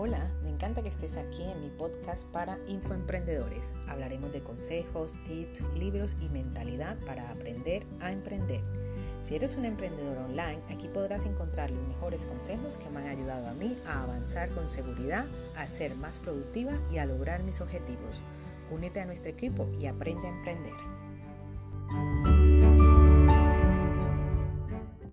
Hola, me encanta que estés aquí en mi podcast para infoemprendedores. Hablaremos de consejos, tips, libros y mentalidad para aprender a emprender. Si eres un emprendedor online, aquí podrás encontrar los mejores consejos que me han ayudado a mí a avanzar con seguridad, a ser más productiva y a lograr mis objetivos. Únete a nuestro equipo y aprende a emprender.